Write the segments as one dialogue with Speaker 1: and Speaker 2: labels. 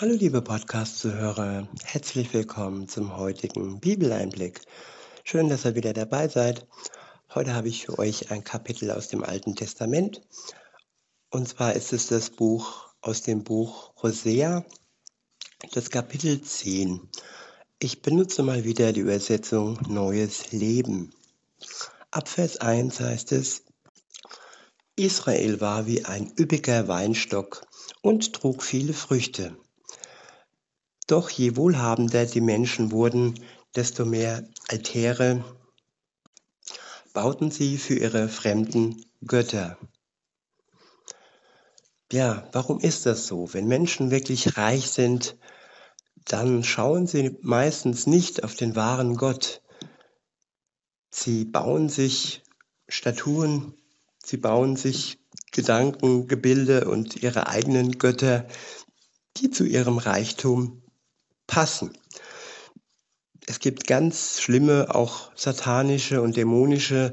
Speaker 1: Hallo liebe Podcast-Zuhörer, herzlich willkommen zum heutigen Bibeleinblick. Schön, dass ihr wieder dabei seid. Heute habe ich für euch ein Kapitel aus dem Alten Testament. Und zwar ist es das Buch aus dem Buch Hosea, das Kapitel 10. Ich benutze mal wieder die Übersetzung Neues Leben. Ab Vers 1 heißt es, Israel war wie ein üppiger Weinstock und trug viele Früchte. Doch je wohlhabender die Menschen wurden, desto mehr Altäre bauten sie für ihre fremden Götter. Ja, warum ist das so? Wenn Menschen wirklich reich sind, dann schauen sie meistens nicht auf den wahren Gott. Sie bauen sich Statuen, sie bauen sich Gedanken, Gebilde und ihre eigenen Götter, die zu ihrem Reichtum passen. Es gibt ganz schlimme, auch satanische und dämonische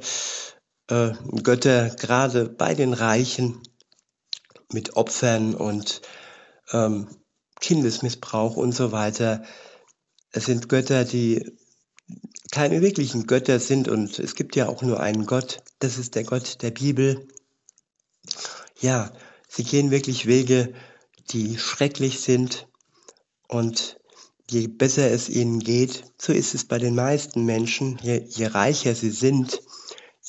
Speaker 1: äh, Götter, gerade bei den Reichen, mit Opfern und ähm, Kindesmissbrauch und so weiter. Es sind Götter, die keine wirklichen Götter sind und es gibt ja auch nur einen Gott, das ist der Gott der Bibel. Ja, sie gehen wirklich Wege, die schrecklich sind und je besser es ihnen geht, so ist es bei den meisten Menschen, je, je reicher sie sind,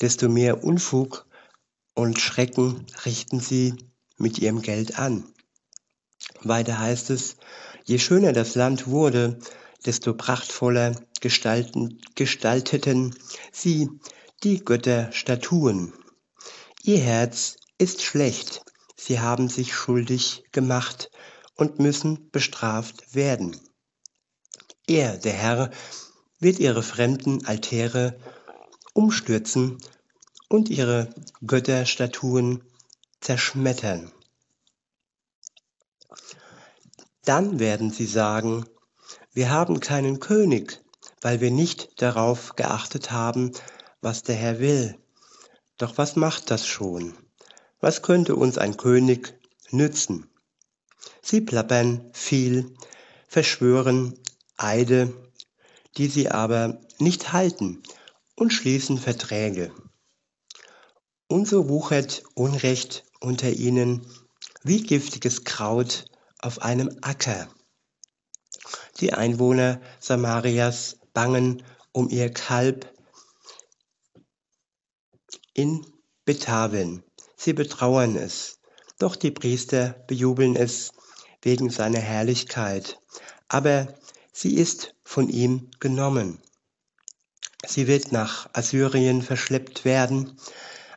Speaker 1: desto mehr Unfug und Schrecken richten sie mit ihrem Geld an. Weiter heißt es, je schöner das Land wurde, desto prachtvoller gestalten, gestalteten sie die Götterstatuen. Ihr Herz ist schlecht, sie haben sich schuldig gemacht und müssen bestraft werden. Er, der Herr, wird ihre fremden Altäre umstürzen und ihre Götterstatuen zerschmettern. Dann werden sie sagen, wir haben keinen König, weil wir nicht darauf geachtet haben, was der Herr will. Doch was macht das schon? Was könnte uns ein König nützen? Sie plappern viel, verschwören Eide, die sie aber nicht halten und schließen Verträge. Und so wuchert Unrecht unter ihnen wie giftiges Kraut auf einem Acker. Die Einwohner Samarias bangen um ihr Kalb in Betaven. Sie betrauern es, doch die Priester bejubeln es wegen seiner Herrlichkeit. Aber Sie ist von ihm genommen. Sie wird nach Assyrien verschleppt werden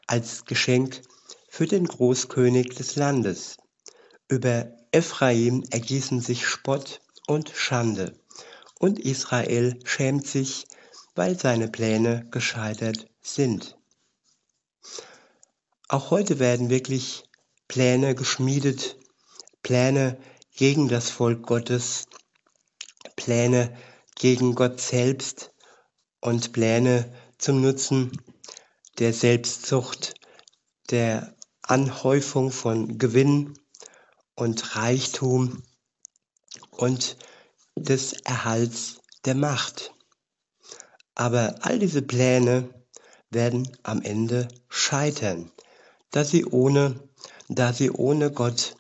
Speaker 1: als Geschenk für den Großkönig des Landes. Über Ephraim ergießen sich Spott und Schande, und Israel schämt sich, weil seine Pläne gescheitert sind. Auch heute werden wirklich Pläne geschmiedet, Pläne gegen das Volk Gottes, Pläne gegen Gott selbst und Pläne zum Nutzen der Selbstzucht, der Anhäufung von Gewinn und Reichtum und des Erhalts der Macht. Aber all diese Pläne werden am Ende scheitern, da sie ohne, da sie ohne Gott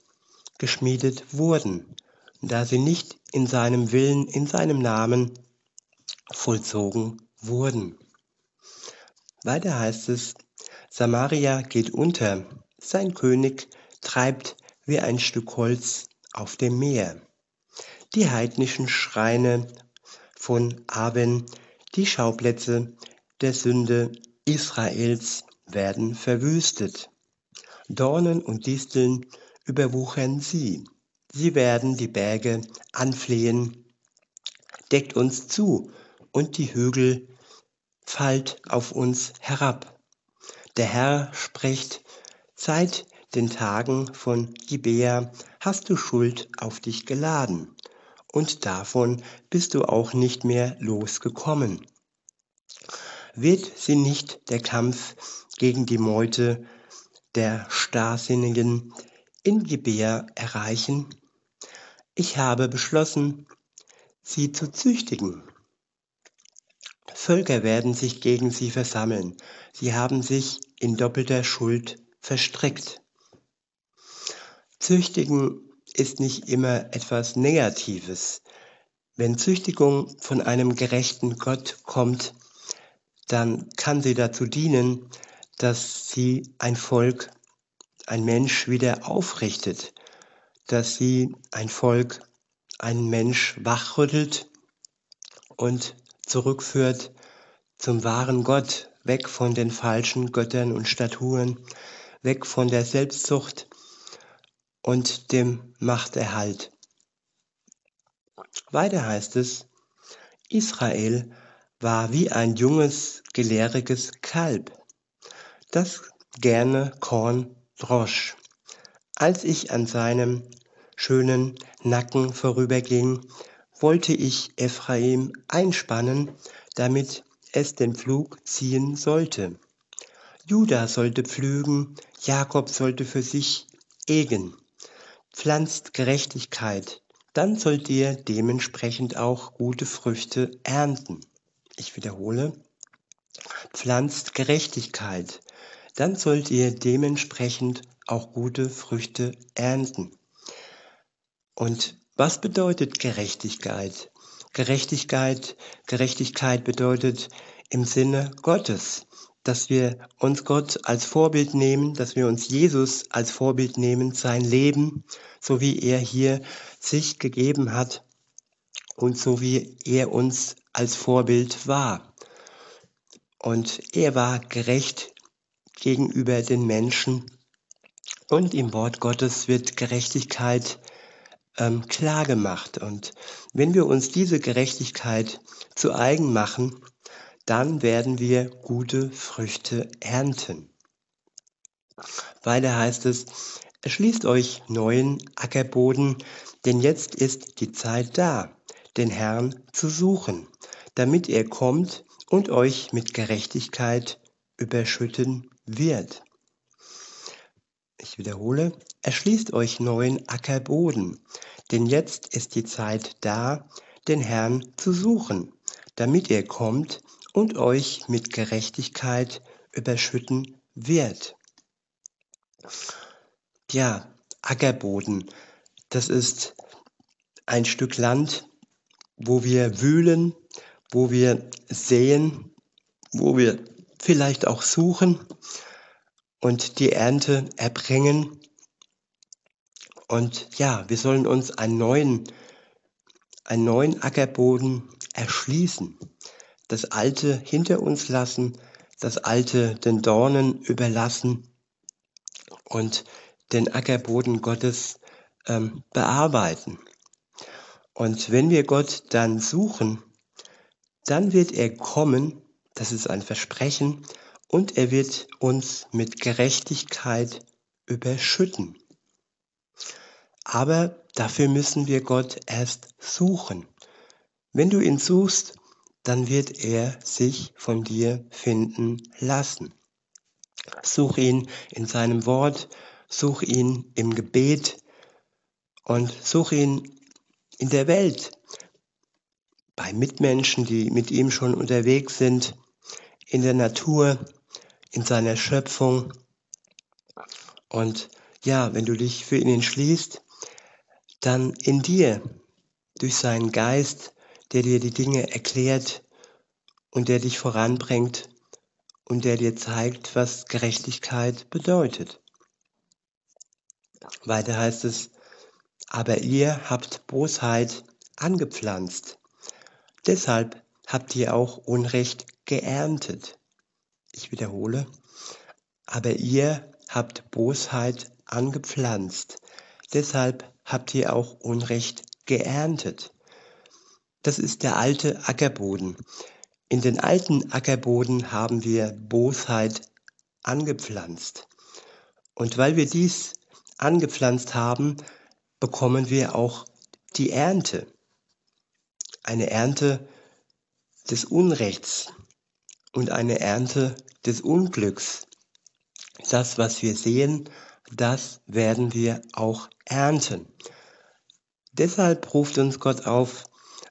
Speaker 1: geschmiedet wurden, da sie nicht in seinem Willen, in seinem Namen vollzogen wurden. Weiter heißt es, Samaria geht unter, sein König treibt wie ein Stück Holz auf dem Meer. Die heidnischen Schreine von Aben, die Schauplätze der Sünde Israels werden verwüstet. Dornen und Disteln überwuchern sie. Sie werden die Berge anflehen, deckt uns zu und die Hügel fallt auf uns herab. Der Herr spricht, seit den Tagen von Gibea hast du Schuld auf dich geladen, und davon bist du auch nicht mehr losgekommen. Wird sie nicht der Kampf gegen die Meute der Starrsinnigen in Gibea erreichen? Ich habe beschlossen, sie zu züchtigen. Völker werden sich gegen sie versammeln. Sie haben sich in doppelter Schuld verstrickt. Züchtigen ist nicht immer etwas Negatives. Wenn Züchtigung von einem gerechten Gott kommt, dann kann sie dazu dienen, dass sie ein Volk, ein Mensch wieder aufrichtet, dass sie ein Volk, ein Mensch wachrüttelt und zurückführt zum wahren Gott, weg von den falschen Göttern und Statuen, weg von der Selbstsucht und dem Machterhalt. Weiter heißt es, Israel war wie ein junges, gelehriges Kalb, das gerne Korn drosch. Als ich an seinem schönen Nacken vorüberging, wollte ich Ephraim einspannen, damit es den Pflug ziehen sollte. Juda sollte pflügen, Jakob sollte für sich egen. Pflanzt Gerechtigkeit, dann sollt ihr dementsprechend auch gute Früchte ernten. Ich wiederhole, pflanzt Gerechtigkeit, dann sollt ihr dementsprechend auch gute Früchte ernten. Und was bedeutet Gerechtigkeit? Gerechtigkeit, Gerechtigkeit bedeutet im Sinne Gottes, dass wir uns Gott als Vorbild nehmen, dass wir uns Jesus als Vorbild nehmen, sein Leben, so wie er hier sich gegeben hat und so wie er uns als Vorbild war. Und er war gerecht gegenüber den Menschen. Und im Wort Gottes wird Gerechtigkeit ähm, klar gemacht. Und wenn wir uns diese Gerechtigkeit zu eigen machen, dann werden wir gute Früchte ernten. Weiter heißt es, erschließt euch neuen Ackerboden, denn jetzt ist die Zeit da, den Herrn zu suchen, damit er kommt und euch mit Gerechtigkeit überschütten wird. Ich wiederhole, erschließt euch neuen Ackerboden, denn jetzt ist die Zeit da, den Herrn zu suchen, damit er kommt und euch mit Gerechtigkeit überschütten wird. Ja, Ackerboden, das ist ein Stück Land, wo wir wühlen, wo wir sehen, wo wir vielleicht auch suchen und die Ernte erbringen. Und ja, wir sollen uns einen neuen, einen neuen Ackerboden erschließen, das Alte hinter uns lassen, das Alte den Dornen überlassen und den Ackerboden Gottes ähm, bearbeiten. Und wenn wir Gott dann suchen, dann wird er kommen, das ist ein Versprechen, und er wird uns mit Gerechtigkeit überschütten. Aber dafür müssen wir Gott erst suchen. Wenn du ihn suchst, dann wird er sich von dir finden lassen. Such ihn in seinem Wort, such ihn im Gebet und such ihn in der Welt, bei Mitmenschen, die mit ihm schon unterwegs sind, in der Natur, in seiner Schöpfung. Und ja, wenn du dich für ihn entschließt, dann in dir, durch seinen Geist, der dir die Dinge erklärt und der dich voranbringt und der dir zeigt, was Gerechtigkeit bedeutet. Weiter heißt es, aber ihr habt Bosheit angepflanzt. Deshalb habt ihr auch Unrecht geerntet. Ich wiederhole, aber ihr habt Bosheit angepflanzt. Deshalb habt ihr auch Unrecht geerntet. Das ist der alte Ackerboden. In den alten Ackerboden haben wir Bosheit angepflanzt. Und weil wir dies angepflanzt haben, bekommen wir auch die Ernte. Eine Ernte des Unrechts, und eine Ernte des Unglücks. Das, was wir sehen, das werden wir auch ernten. Deshalb ruft uns Gott auf,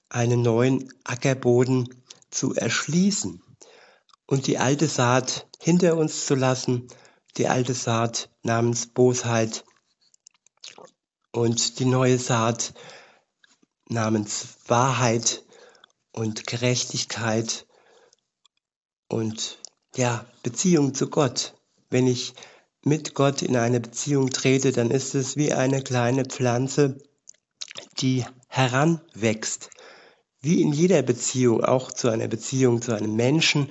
Speaker 1: einen neuen Ackerboden zu erschließen und die alte Saat hinter uns zu lassen, die alte Saat namens Bosheit und die neue Saat namens Wahrheit und Gerechtigkeit und ja, Beziehung zu Gott. Wenn ich mit Gott in eine Beziehung trete, dann ist es wie eine kleine Pflanze, die heranwächst. Wie in jeder Beziehung, auch zu einer Beziehung zu einem Menschen,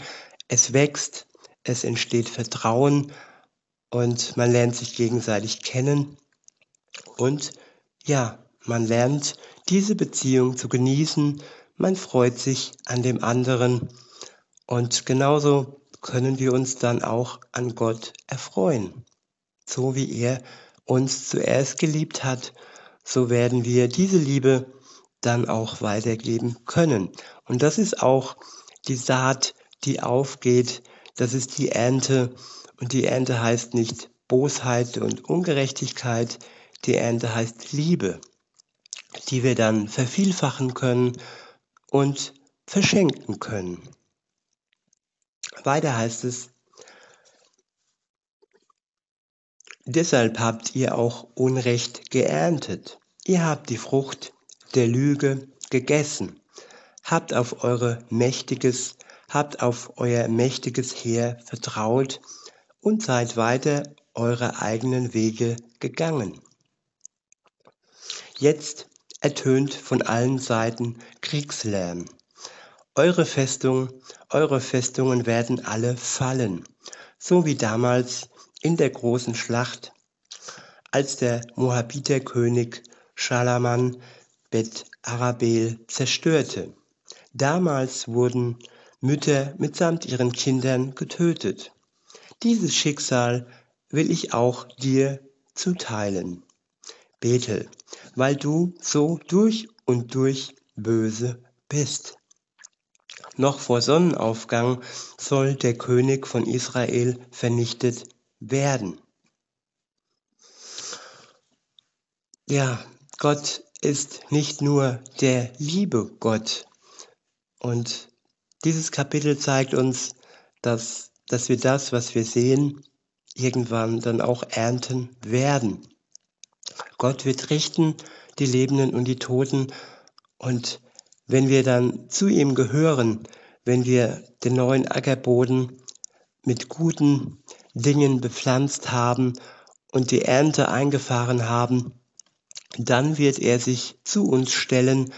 Speaker 1: es wächst, es entsteht Vertrauen und man lernt sich gegenseitig kennen und ja, man lernt diese Beziehung zu genießen, man freut sich an dem anderen und genauso können wir uns dann auch an Gott erfreuen. So wie er uns zuerst geliebt hat, so werden wir diese Liebe dann auch weitergeben können. Und das ist auch die Saat, die aufgeht, das ist die Ernte. Und die Ernte heißt nicht Bosheit und Ungerechtigkeit, die Ernte heißt Liebe, die wir dann vervielfachen können und verschenken können. Weiter heißt es, deshalb habt ihr auch Unrecht geerntet. Ihr habt die Frucht der Lüge gegessen, habt auf eure mächtiges, habt auf euer mächtiges Heer vertraut und seid weiter eure eigenen Wege gegangen. Jetzt ertönt von allen Seiten Kriegslärm. Eure Festung, eure Festungen werden alle fallen, so wie damals in der großen Schlacht, als der Moabiterkönig Schalaman Bet Arabel zerstörte. Damals wurden Mütter mitsamt ihren Kindern getötet. Dieses Schicksal will ich auch dir zuteilen. Bethel, weil du so durch und durch böse bist. Noch vor Sonnenaufgang soll der König von Israel vernichtet werden. Ja, Gott ist nicht nur der liebe Gott. Und dieses Kapitel zeigt uns, dass, dass wir das, was wir sehen, irgendwann dann auch ernten werden. Gott wird richten die Lebenden und die Toten. Und wenn wir dann zu ihm gehören, wenn wir den neuen Ackerboden mit guten Dingen bepflanzt haben und die Ernte eingefahren haben, dann wird er sich zu uns stellen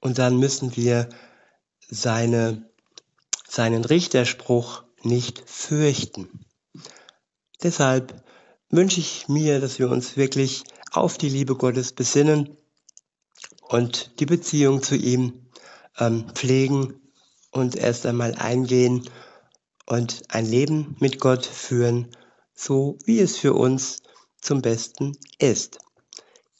Speaker 1: und dann müssen wir seine, seinen Richterspruch nicht fürchten. Deshalb wünsche ich mir, dass wir uns wirklich auf die Liebe Gottes besinnen und die Beziehung zu ihm ähm, pflegen und erst einmal eingehen und ein Leben mit Gott führen, so wie es für uns zum Besten ist.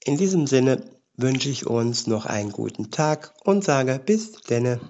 Speaker 1: In diesem Sinne wünsche ich uns noch einen guten Tag und sage bis denne.